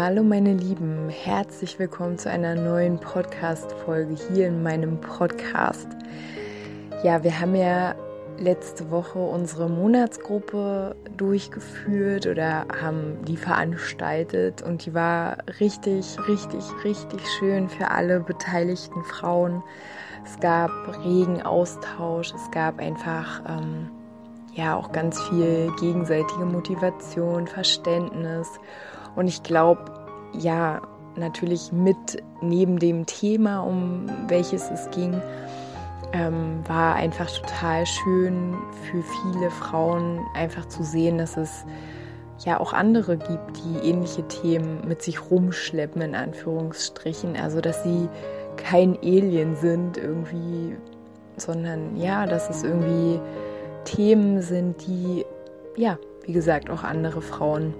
Hallo meine Lieben, herzlich willkommen zu einer neuen Podcast-Folge hier in meinem Podcast. Ja, wir haben ja letzte Woche unsere Monatsgruppe durchgeführt oder haben die veranstaltet und die war richtig, richtig, richtig schön für alle beteiligten Frauen. Es gab regen Austausch, es gab einfach ähm, ja auch ganz viel gegenseitige Motivation, Verständnis und ich glaube, ja, natürlich mit neben dem Thema, um welches es ging, ähm, war einfach total schön für viele Frauen einfach zu sehen, dass es ja auch andere gibt, die ähnliche Themen mit sich rumschleppen, in Anführungsstrichen. Also, dass sie kein Alien sind irgendwie, sondern ja, dass es irgendwie Themen sind, die, ja, wie gesagt, auch andere Frauen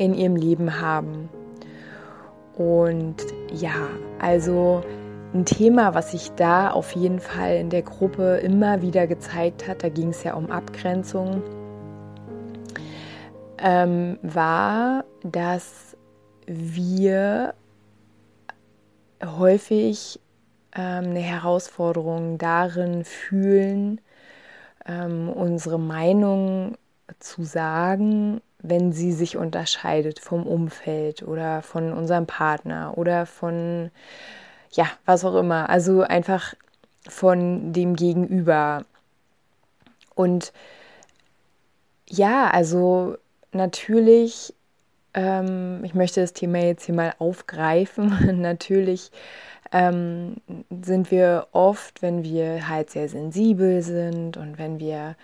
in ihrem Leben haben. Und ja, also ein Thema, was sich da auf jeden Fall in der Gruppe immer wieder gezeigt hat, da ging es ja um Abgrenzung, ähm, war, dass wir häufig ähm, eine Herausforderung darin fühlen, ähm, unsere Meinung zu sagen wenn sie sich unterscheidet vom Umfeld oder von unserem Partner oder von, ja, was auch immer. Also einfach von dem Gegenüber. Und ja, also natürlich, ähm, ich möchte das Thema jetzt hier mal aufgreifen. natürlich ähm, sind wir oft, wenn wir halt sehr sensibel sind und wenn wir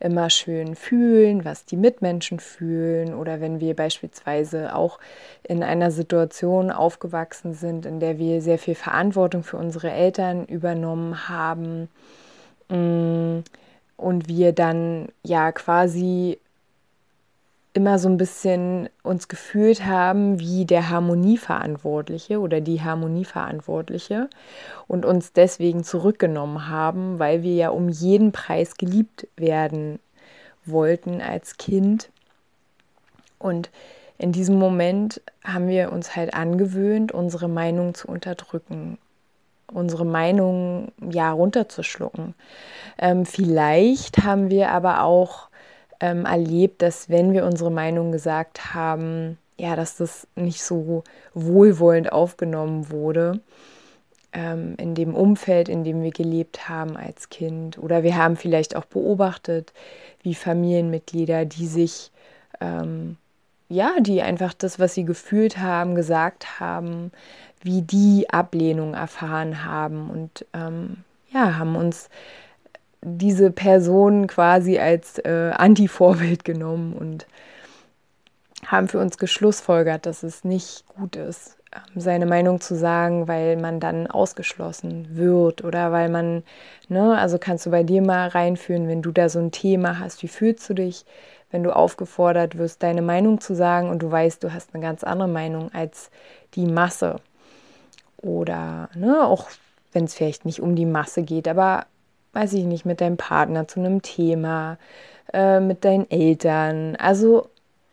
immer schön fühlen, was die Mitmenschen fühlen. Oder wenn wir beispielsweise auch in einer Situation aufgewachsen sind, in der wir sehr viel Verantwortung für unsere Eltern übernommen haben mm, und wir dann ja quasi immer so ein bisschen uns gefühlt haben wie der Harmonieverantwortliche oder die Harmonieverantwortliche und uns deswegen zurückgenommen haben, weil wir ja um jeden Preis geliebt werden wollten als Kind. Und in diesem Moment haben wir uns halt angewöhnt, unsere Meinung zu unterdrücken, unsere Meinung ja runterzuschlucken. Ähm, vielleicht haben wir aber auch ähm, erlebt, dass wenn wir unsere Meinung gesagt haben, ja, dass das nicht so wohlwollend aufgenommen wurde ähm, in dem Umfeld, in dem wir gelebt haben als Kind. Oder wir haben vielleicht auch beobachtet, wie Familienmitglieder, die sich, ähm, ja, die einfach das, was sie gefühlt haben, gesagt haben, wie die Ablehnung erfahren haben und ähm, ja, haben uns diese Person quasi als äh, Anti-Vorbild genommen und haben für uns geschlussfolgert, dass es nicht gut ist, ähm, seine Meinung zu sagen, weil man dann ausgeschlossen wird oder weil man, ne, also kannst du bei dir mal reinführen, wenn du da so ein Thema hast, wie fühlst du dich, wenn du aufgefordert wirst, deine Meinung zu sagen und du weißt, du hast eine ganz andere Meinung als die Masse. Oder, ne, auch wenn es vielleicht nicht um die Masse geht, aber weiß ich nicht, mit deinem Partner zu einem Thema, äh, mit deinen Eltern. Also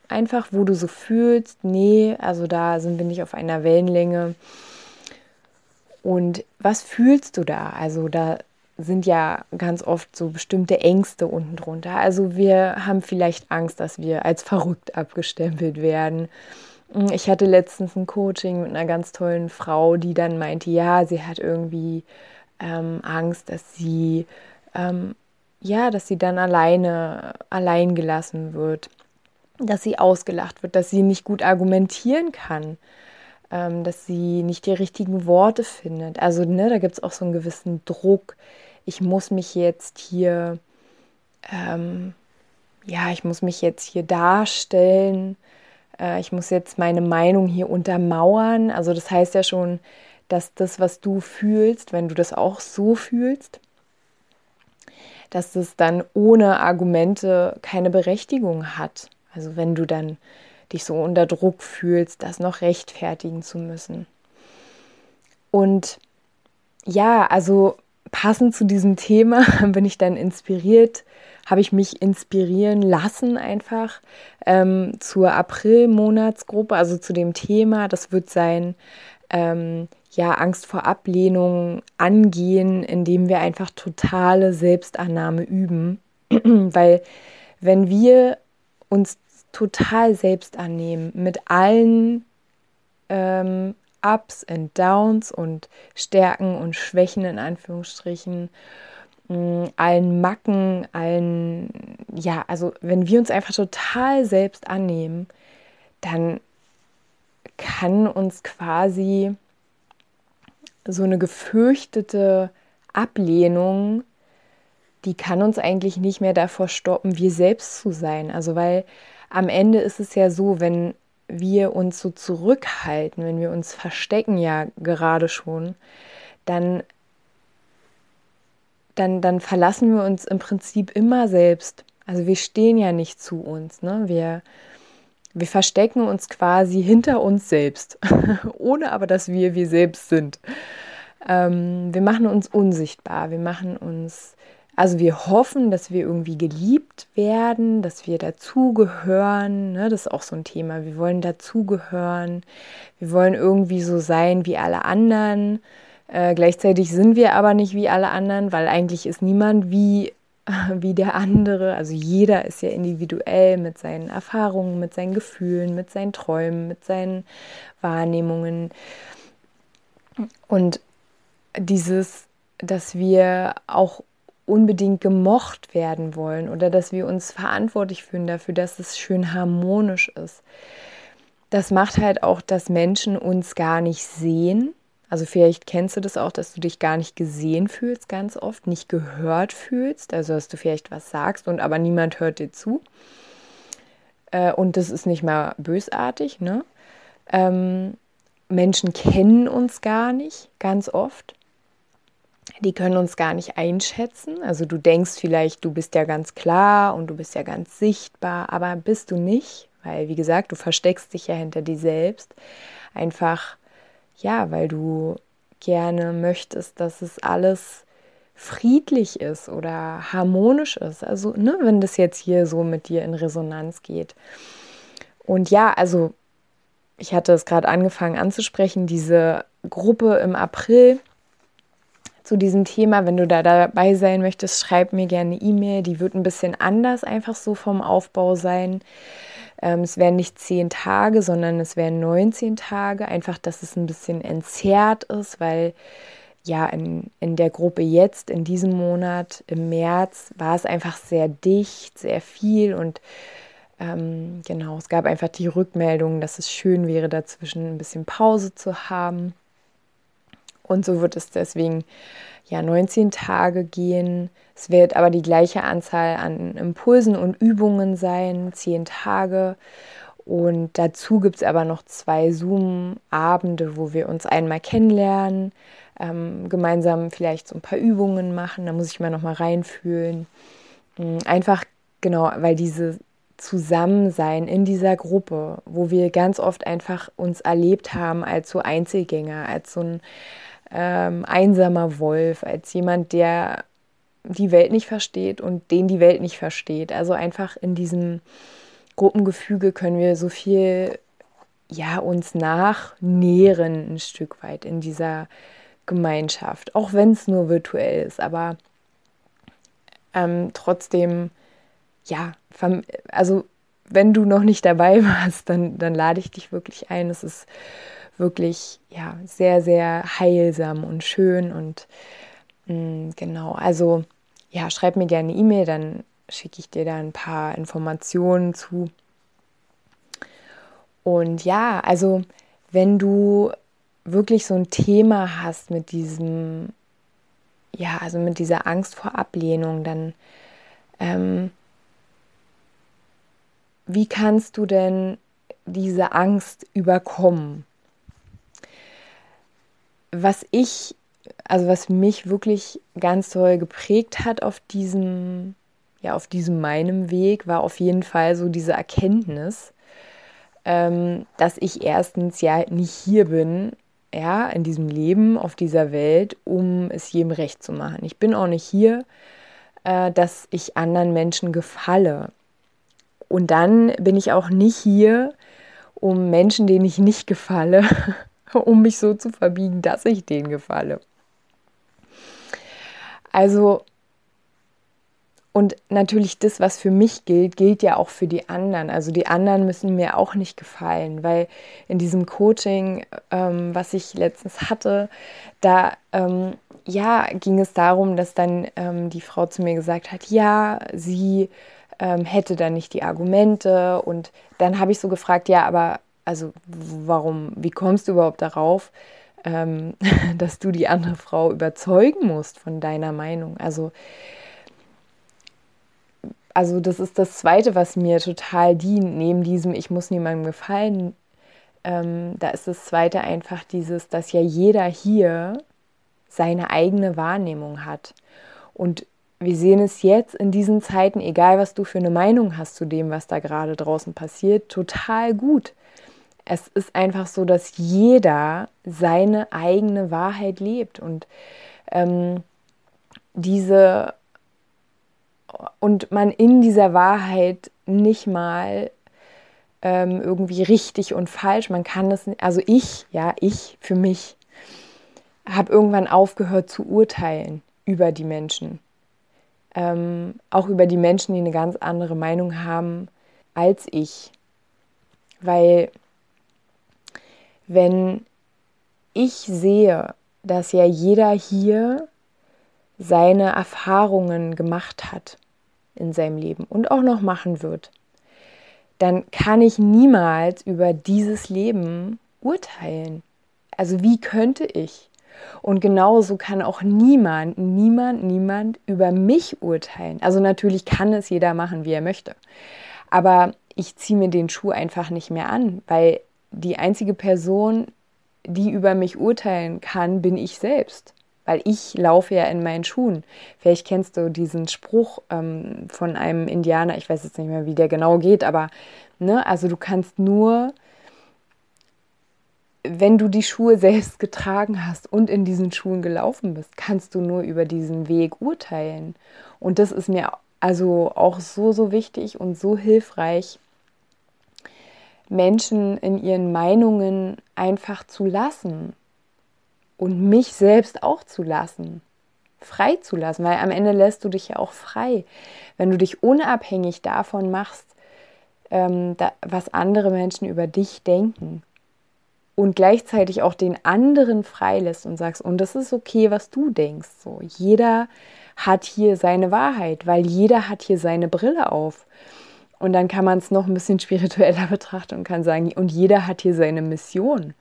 einfach, wo du so fühlst, nee, also da sind wir nicht auf einer Wellenlänge. Und was fühlst du da? Also da sind ja ganz oft so bestimmte Ängste unten drunter. Also wir haben vielleicht Angst, dass wir als verrückt abgestempelt werden. Ich hatte letztens ein Coaching mit einer ganz tollen Frau, die dann meinte, ja, sie hat irgendwie ähm, Angst, dass sie ähm, ja, dass sie dann alleine allein gelassen wird, dass sie ausgelacht wird, dass sie nicht gut argumentieren kann, ähm, dass sie nicht die richtigen Worte findet. Also ne, da gibt es auch so einen gewissen Druck. Ich muss mich jetzt hier, ähm, ja, ich muss mich jetzt hier darstellen äh, ich muss jetzt meine Meinung hier untermauern. Also das heißt ja schon, dass das, was du fühlst, wenn du das auch so fühlst, dass das dann ohne Argumente keine Berechtigung hat. Also wenn du dann dich so unter Druck fühlst, das noch rechtfertigen zu müssen. Und ja, also passend zu diesem Thema bin ich dann inspiriert, habe ich mich inspirieren lassen einfach ähm, zur April-Monatsgruppe, also zu dem Thema. Das wird sein, ähm, ja, Angst vor Ablehnung angehen, indem wir einfach totale Selbstannahme üben. Weil wenn wir uns total selbst annehmen, mit allen ähm, Ups und Downs und Stärken und Schwächen in Anführungsstrichen, mh, mm, allen Macken, allen, ja, also wenn wir uns einfach total selbst annehmen, dann kann uns quasi so eine gefürchtete Ablehnung, die kann uns eigentlich nicht mehr davor stoppen, wir selbst zu sein. Also weil am Ende ist es ja so, wenn wir uns so zurückhalten, wenn wir uns verstecken ja gerade schon, dann, dann, dann verlassen wir uns im Prinzip immer selbst. Also wir stehen ja nicht zu uns. Ne? Wir, wir verstecken uns quasi hinter uns selbst, ohne aber, dass wir wir selbst sind. Ähm, wir machen uns unsichtbar, wir machen uns, also wir hoffen, dass wir irgendwie geliebt werden, dass wir dazugehören. Ne? Das ist auch so ein Thema. Wir wollen dazugehören, wir wollen irgendwie so sein wie alle anderen. Äh, gleichzeitig sind wir aber nicht wie alle anderen, weil eigentlich ist niemand wie wie der andere. Also jeder ist ja individuell mit seinen Erfahrungen, mit seinen Gefühlen, mit seinen Träumen, mit seinen Wahrnehmungen. Und dieses, dass wir auch unbedingt gemocht werden wollen oder dass wir uns verantwortlich fühlen dafür, dass es schön harmonisch ist. Das macht halt auch, dass Menschen uns gar nicht sehen also vielleicht kennst du das auch, dass du dich gar nicht gesehen fühlst ganz oft, nicht gehört fühlst, also dass du vielleicht was sagst und aber niemand hört dir zu. Äh, und das ist nicht mal bösartig, ne? Ähm, Menschen kennen uns gar nicht, ganz oft. Die können uns gar nicht einschätzen. Also du denkst vielleicht, du bist ja ganz klar und du bist ja ganz sichtbar, aber bist du nicht, weil wie gesagt, du versteckst dich ja hinter dir selbst. Einfach ja, weil du gerne möchtest, dass es alles friedlich ist oder harmonisch ist. Also, ne, wenn das jetzt hier so mit dir in Resonanz geht. Und ja, also ich hatte es gerade angefangen anzusprechen, diese Gruppe im April zu diesem Thema. Wenn du da dabei sein möchtest, schreib mir gerne eine E-Mail. Die wird ein bisschen anders einfach so vom Aufbau sein. Ähm, es wären nicht zehn Tage, sondern es wären 19 Tage. Einfach, dass es ein bisschen entzerrt ist, weil ja, in, in der Gruppe jetzt, in diesem Monat, im März, war es einfach sehr dicht, sehr viel und ähm, genau, es gab einfach die Rückmeldung, dass es schön wäre, dazwischen ein bisschen Pause zu haben. Und so wird es deswegen ja 19 Tage gehen. Es wird aber die gleiche Anzahl an Impulsen und Übungen sein, 10 Tage. Und dazu gibt es aber noch zwei Zoom-Abende, wo wir uns einmal kennenlernen, ähm, gemeinsam vielleicht so ein paar Übungen machen. Da muss ich mal noch mal reinfühlen. Mm, einfach genau, weil diese Zusammensein in dieser Gruppe, wo wir ganz oft einfach uns erlebt haben als so Einzelgänger, als so ein ähm, einsamer Wolf, als jemand, der die Welt nicht versteht und den die Welt nicht versteht. Also einfach in diesem Gruppengefüge können wir so viel ja uns nachnähren ein Stück weit in dieser Gemeinschaft, auch wenn es nur virtuell ist, aber ähm, trotzdem ja, also wenn du noch nicht dabei warst, dann, dann lade ich dich wirklich ein. Es ist wirklich ja sehr, sehr heilsam und schön und mh, mm, genau, also ja, schreib mir gerne eine E-Mail, dann schicke ich dir da ein paar Informationen zu. Und ja, also wenn du wirklich so ein Thema hast mit diesem, ja, also mit dieser Angst vor Ablehnung, dann ähm, wie kannst du denn diese Angst überkommen. Was ich, also was mich wirklich ganz toll geprägt hat auf diesem, ja, auf diesem meinem Weg, war auf jeden Fall so diese Erkenntnis, ähm, dass ich erstens ja nicht hier bin, ja, in diesem Leben, auf dieser Welt, um es jedem recht zu machen. Ich bin auch nicht hier, äh, dass ich anderen Menschen gefalle. Und dann bin ich auch nicht hier, um Menschen, denen ich nicht gefalle, um mich so zu verbiegen, dass ich denen gefalle. Also, und natürlich das, was für mich gilt, gilt ja auch für die anderen. Also die anderen müssen mir auch nicht gefallen, weil in diesem Coaching, ähm, was ich letztens hatte, da ähm, ja ging es darum, dass dann ähm, die Frau zu mir gesagt hat, ja, sie ähm, hätte dann nicht die Argumente. Und dann habe ich so gefragt, ja, aber also warum, wie kommst du überhaupt darauf, ähm, dass du die andere Frau überzeugen musst von deiner Meinung? Also, also das ist das Zweite, was mir total dient, neben diesem Ich muss niemandem gefallen. Ähm, da ist das Zweite einfach dieses, dass ja jeder hier seine eigene Wahrnehmung hat. Und wir sehen es jetzt in diesen Zeiten, egal was du für eine Meinung hast zu dem, was da gerade draußen passiert, total gut. Es ist einfach so, dass jeder seine eigene Wahrheit lebt und ähm, diese und man in dieser Wahrheit nicht mal ähm, irgendwie richtig und falsch, man kann das, also ich, ja, ich für mich habe irgendwann aufgehört zu urteilen über die Menschen ähm, auch über die Menschen, die eine ganz andere Meinung haben als ich. Weil wenn ich sehe, dass ja jeder hier seine Erfahrungen gemacht hat in seinem Leben und auch noch machen wird, dann kann ich niemals über dieses Leben urteilen. Also wie könnte ich? Und genauso kann auch niemand, niemand, niemand über mich urteilen. Also natürlich kann es jeder machen, wie er möchte. Aber ich ziehe mir den Schuh einfach nicht mehr an, weil die einzige Person, die über mich urteilen kann, bin ich selbst. Weil ich laufe ja in meinen Schuhen. Vielleicht kennst du diesen Spruch ähm, von einem Indianer, ich weiß jetzt nicht mehr, wie der genau geht, aber ne, also du kannst nur wenn du die Schuhe selbst getragen hast und in diesen Schuhen gelaufen bist, kannst du nur über diesen Weg urteilen. Und das ist mir also auch so, so wichtig und so hilfreich, Menschen in ihren Meinungen einfach zu lassen und mich selbst auch zu lassen, frei zu lassen, weil am Ende lässt du dich ja auch frei, wenn du dich unabhängig davon machst, ähm, da, was andere Menschen über dich denken und gleichzeitig auch den anderen freilässt und sagst, und das ist okay, was du denkst. So, jeder hat hier seine Wahrheit, weil jeder hat hier seine Brille auf. Und dann kann man es noch ein bisschen spiritueller betrachten und kann sagen, und jeder hat hier seine Mission.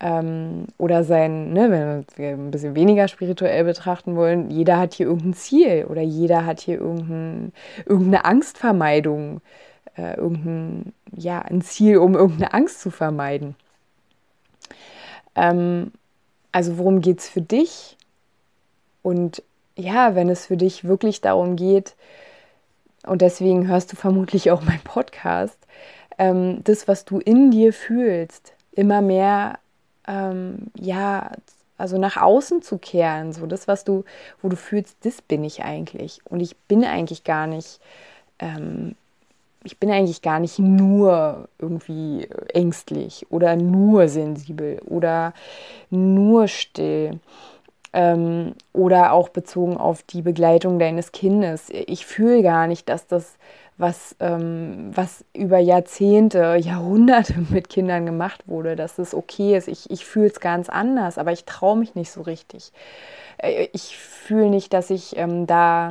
Ähm, oder sein, ne, wenn wir ein bisschen weniger spirituell betrachten wollen, jeder hat hier irgendein Ziel oder jeder hat hier irgendein, irgendeine Angstvermeidung, äh, irgendein, ja, ein Ziel, um irgendeine Angst zu vermeiden. Ähm, also worum geht es für dich? Und ja, wenn es für dich wirklich darum geht, und deswegen hörst du vermutlich auch meinen Podcast, ähm, das, was du in dir fühlst, immer mehr, ähm, ja, also nach außen zu kehren, so das, was du, wo du fühlst, das bin ich eigentlich. Und ich bin eigentlich gar nicht ähm, ich bin eigentlich gar nicht nur irgendwie ängstlich oder nur sensibel oder nur still. Ähm, oder auch bezogen auf die Begleitung deines Kindes. Ich fühle gar nicht, dass das, was, ähm, was über Jahrzehnte, Jahrhunderte mit Kindern gemacht wurde, dass das okay ist. Ich, ich fühle es ganz anders, aber ich traue mich nicht so richtig. Äh, ich fühle nicht, dass ich ähm, da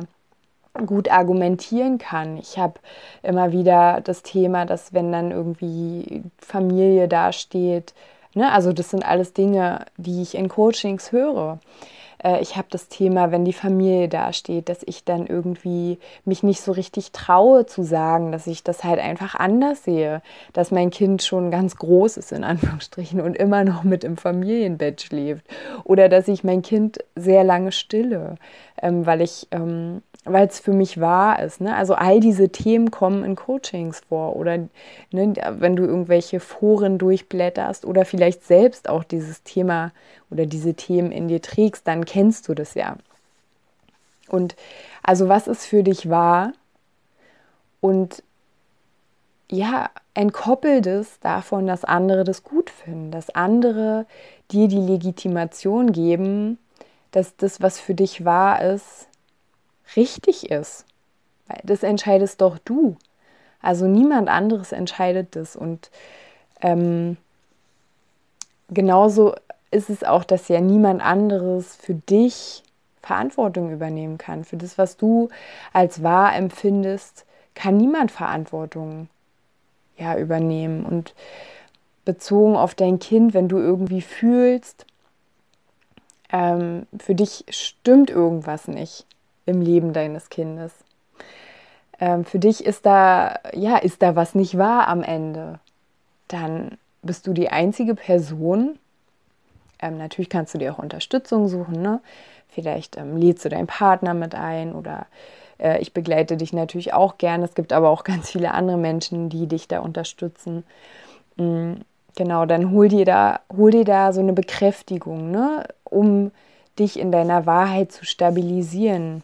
gut argumentieren kann. Ich habe immer wieder das Thema, dass wenn dann irgendwie Familie dasteht, ne, also das sind alles Dinge, die ich in Coachings höre, Äh, ich habe das Thema, wenn die Familie dasteht, dass ich dann irgendwie mich nicht so richtig traue zu sagen, dass ich das halt einfach anders sehe, dass mein Kind schon ganz groß ist in Anführungsstrichen und immer noch mit im Familienbett schläft. Oder dass ich mein Kind sehr lange stille, ähm, weil ich ähm, weil es für mich wahr ist. Ne? Also all diese Themen kommen in Coachings vor oder ne, wenn du irgendwelche Foren durchblätterst oder vielleicht selbst auch dieses Thema oder diese Themen in dir trägst, dann kennst du das ja. Und also was ist für dich wahr? Und ja, entkoppel das davon, dass andere das gut finden, dass andere dir die Legitimation geben, dass das, was für dich wahr ist, richtig ist. Weil das entscheidest doch du. Also niemand anderes entscheidet das. Und ähm, genauso ist es auch, dass ja niemand anderes für dich Verantwortung übernehmen kann. Für das, was du als wahr empfindest, kann niemand Verantwortung ja, übernehmen. Und bezogen auf dein Kind, wenn du irgendwie fühlst, ähm, für dich stimmt irgendwas nicht, im Leben deines Kindes. Ähm, für dich ist da, ja, ist da was nicht wahr am Ende. Dann bist du die einzige Person. Ähm, natürlich kannst du dir auch Unterstützung suchen. Ne? Vielleicht ähm, lädst du deinen Partner mit ein oder äh, ich begleite dich natürlich auch gerne. Es gibt aber auch ganz viele andere Menschen, die dich da unterstützen. Mhm, genau, dann hol dir da, hol dir da so eine Bekräftigung, ne? um dich in deiner Wahrheit zu stabilisieren.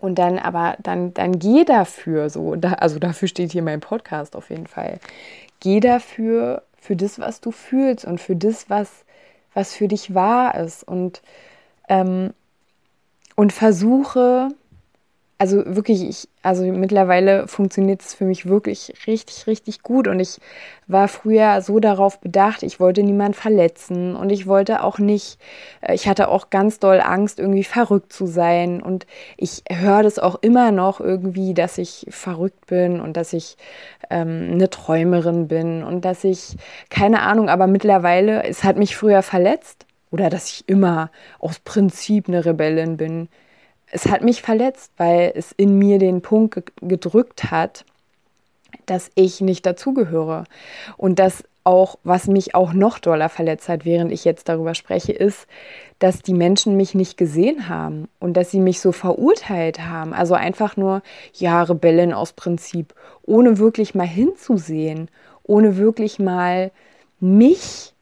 Und dann aber, dann, dann geh dafür so. Da, also dafür steht hier mein Podcast auf jeden Fall. Geh dafür, für das, was du fühlst und für das, was, was für dich wahr ist. Und, ähm, und versuche also wirklich, ich, also mittlerweile funktioniert es für mich wirklich richtig, richtig gut. Und ich war früher so darauf bedacht, ich wollte niemand verletzen und ich wollte auch nicht, äh, ich hatte auch ganz doll Angst, irgendwie verrückt zu sein. Und ich höre das auch immer noch irgendwie, dass ich verrückt bin und dass ich ähm, eine Träumerin bin und dass ich, keine Ahnung, aber mittlerweile, es hat mich früher verletzt. Oder dass ich immer aus Prinzip eine Rebellin bin es hat mich verletzt, weil es in mir den Punkt gedrückt hat, dass ich nicht dazugehöre. Und das auch, was mich auch noch doller verletzt hat, während ich jetzt darüber spreche, ist, dass die Menschen mich nicht gesehen haben und dass sie mich so verurteilt haben. Also einfach nur, ja, Rebellen aus Prinzip, ohne wirklich mal hinzusehen, ohne wirklich mal mich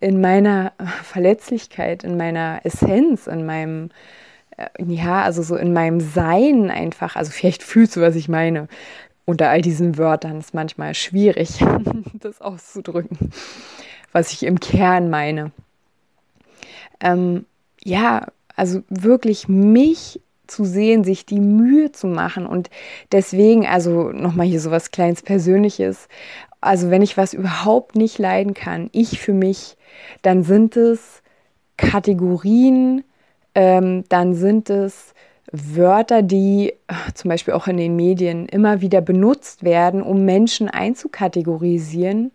in meiner Verletzlichkeit, in meiner Essenz, in meinem ja, also so in meinem Sein einfach, also vielleicht fühlst du, was ich meine. Unter all diesen Wörtern ist manchmal schwierig, das auszudrücken, was ich im Kern meine. Ähm, ja, also wirklich mich zu sehen, sich die Mühe zu machen und deswegen, also nochmal hier so was kleines Persönliches, also wenn ich was überhaupt nicht leiden kann, ich für mich, dann sind es Kategorien, ähm, dann sind es Wörter, die äh, zum Beispiel auch in den Medien immer wieder benutzt werden, um Menschen einzukategorisieren,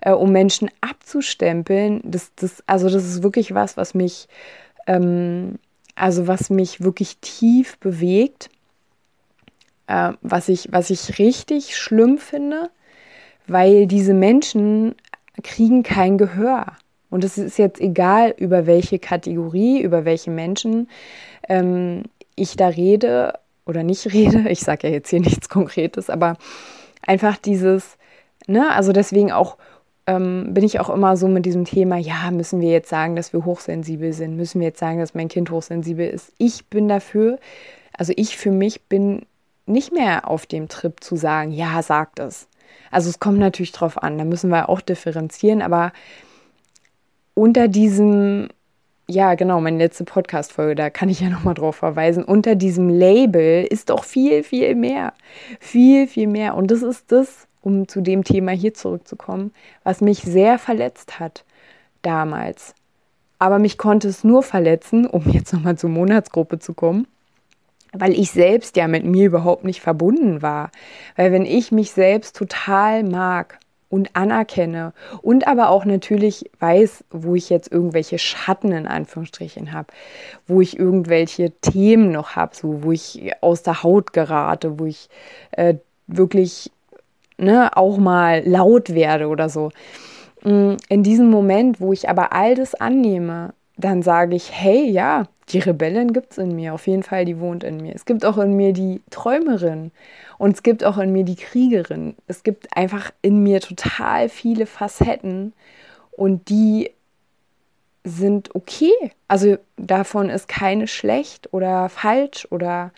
äh, um Menschen abzustempeln. Das, das, also das ist wirklich was, was mich, ähm, also was mich wirklich tief bewegt, äh, was, ich, was ich richtig schlimm finde, weil diese Menschen kriegen kein Gehör. Und es ist jetzt egal, über welche Kategorie, über welche Menschen ähm, ich da rede oder nicht rede. Ich sage ja jetzt hier nichts Konkretes, aber einfach dieses, ne, also deswegen auch ähm, bin ich auch immer so mit diesem Thema, ja, müssen wir jetzt sagen, dass wir hochsensibel sind? Müssen wir jetzt sagen, dass mein Kind hochsensibel ist? Ich bin dafür, also ich für mich bin nicht mehr auf dem Trip zu sagen, ja, sagt es. Also es kommt natürlich drauf an, da müssen wir auch differenzieren, aber unter diesem, ja genau, meine letzte Podcast-Folge, da kann ich ja nochmal drauf verweisen, unter diesem Label ist doch viel, viel mehr. Viel, viel mehr. Und das ist das, um zu dem Thema hier zurückzukommen, was mich sehr verletzt hat damals. Aber mich konnte es nur verletzen, um jetzt nochmal zur Monatsgruppe zu kommen, weil ich selbst ja mit mir überhaupt nicht verbunden war. Weil wenn ich mich selbst total mag und anerkenne und aber auch natürlich weiß, wo ich jetzt irgendwelche Schatten in Anführungsstrichen habe, wo ich irgendwelche Themen noch habe, so wo ich aus der Haut gerate, wo ich äh, wirklich ne, auch mal laut werde oder so. Mm, in diesem Moment, wo ich aber all das annehme, dann sage ich, hey, ja, die Rebellin gibt es in mir, auf jeden Fall, die wohnt in mir. Es gibt auch in mir die Träumerin und es gibt auch in mir die Kriegerin. Es gibt einfach in mir total viele Facetten und die sind okay. Also davon ist keine schlecht oder falsch oder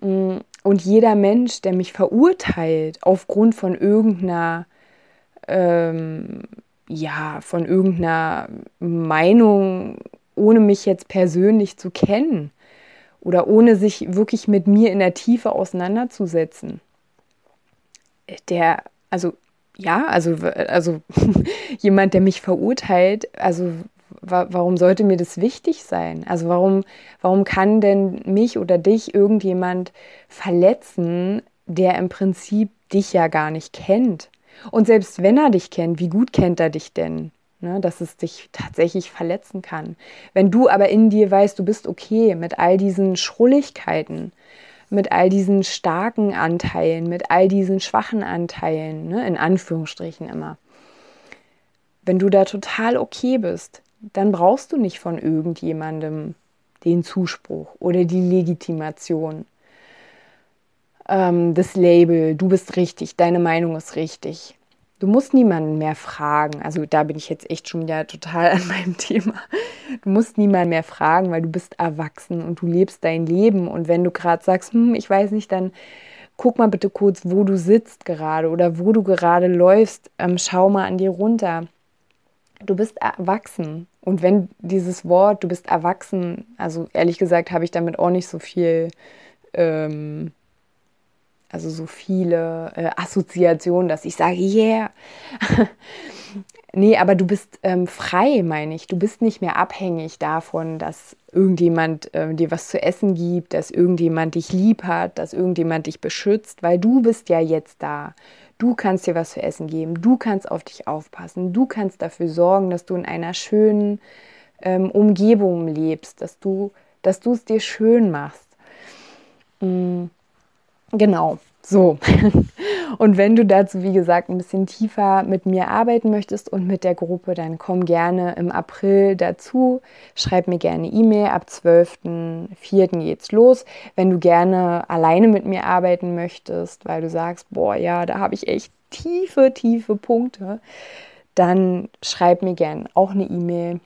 mm, und jeder Mensch, der mich verurteilt aufgrund von irgendeiner ähm, ja, von irgendeiner Meinung, ohne mich jetzt persönlich zu kennen oder ohne sich wirklich mit mir in der Tiefe auseinanderzusetzen. Der, also ja, also, also jemand, der mich verurteilt, also wa warum sollte mir das wichtig sein? Also warum, warum kann denn mich oder dich irgendjemand verletzen, der im Prinzip dich ja gar nicht kennt? Und selbst wenn er dich kennt, wie gut kennt er dich denn? Ne, dass es dich tatsächlich verletzen kann. Wenn du aber in dir weißt, du bist okay mit all diesen Schrulligkeiten, mit all diesen starken Anteilen, mit all diesen schwachen Anteilen, ne, in Anführungsstrichen immer. Wenn du da total okay bist, dann brauchst du nicht von irgendjemandem den Zuspruch oder die Legitimation ähm, das Label, du bist richtig, deine Meinung ist richtig. Du musst niemanden mehr fragen. Also da bin ich jetzt echt schon wieder total an meinem Thema. Du musst niemanden mehr fragen, weil du bist erwachsen und du lebst dein Leben. Und wenn du gerade sagst, hm, ich weiß nicht, dann guck mal bitte kurz, wo du sitzt gerade oder wo du gerade läufst. Ähm, schau mal an dir runter. Du bist erwachsen. Und wenn dieses Wort, du bist erwachsen, also ehrlich gesagt, habe ich damit auch nicht so viel ähm, also so viele äh, Assoziationen, dass ich sage, yeah. nee, aber du bist ähm, frei, meine ich. Du bist nicht mehr abhängig davon, dass irgendjemand äh, dir was zu essen gibt, dass irgendjemand dich lieb hat, dass irgendjemand dich beschützt, weil du bist ja jetzt da. Du kannst dir was zu essen geben, du kannst auf dich aufpassen, du kannst dafür sorgen, dass du in einer schönen ähm, Umgebung lebst, dass du, dass du es dir schön machst. Mm. Genau, so. Und wenn du dazu, wie gesagt, ein bisschen tiefer mit mir arbeiten möchtest und mit der Gruppe, dann komm gerne im April dazu. Schreib mir gerne E-Mail. Ab 12.04. geht's los. Wenn du gerne alleine mit mir arbeiten möchtest, weil du sagst, boah, ja, da habe ich echt tiefe, tiefe Punkte, dann schreib mir gerne auch eine E-Mail.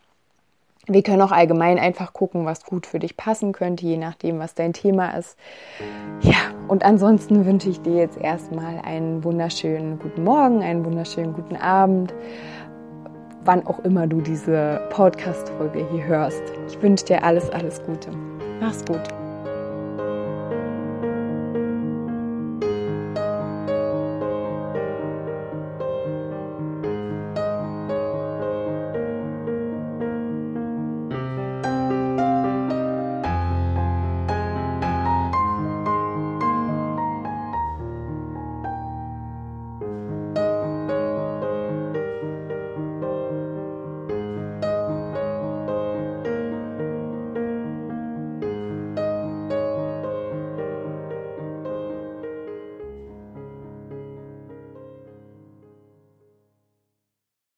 Wir können auch allgemein einfach gucken, was gut für dich passen könnte, je nachdem, was dein Thema ist. Ja, und ansonsten wünsche ich dir jetzt erstmal einen wunderschönen guten Morgen, einen wunderschönen guten Abend, wann auch immer du diese Podcast-Folge hier hörst. Ich wünsche dir alles, alles Gute. Mach's gut.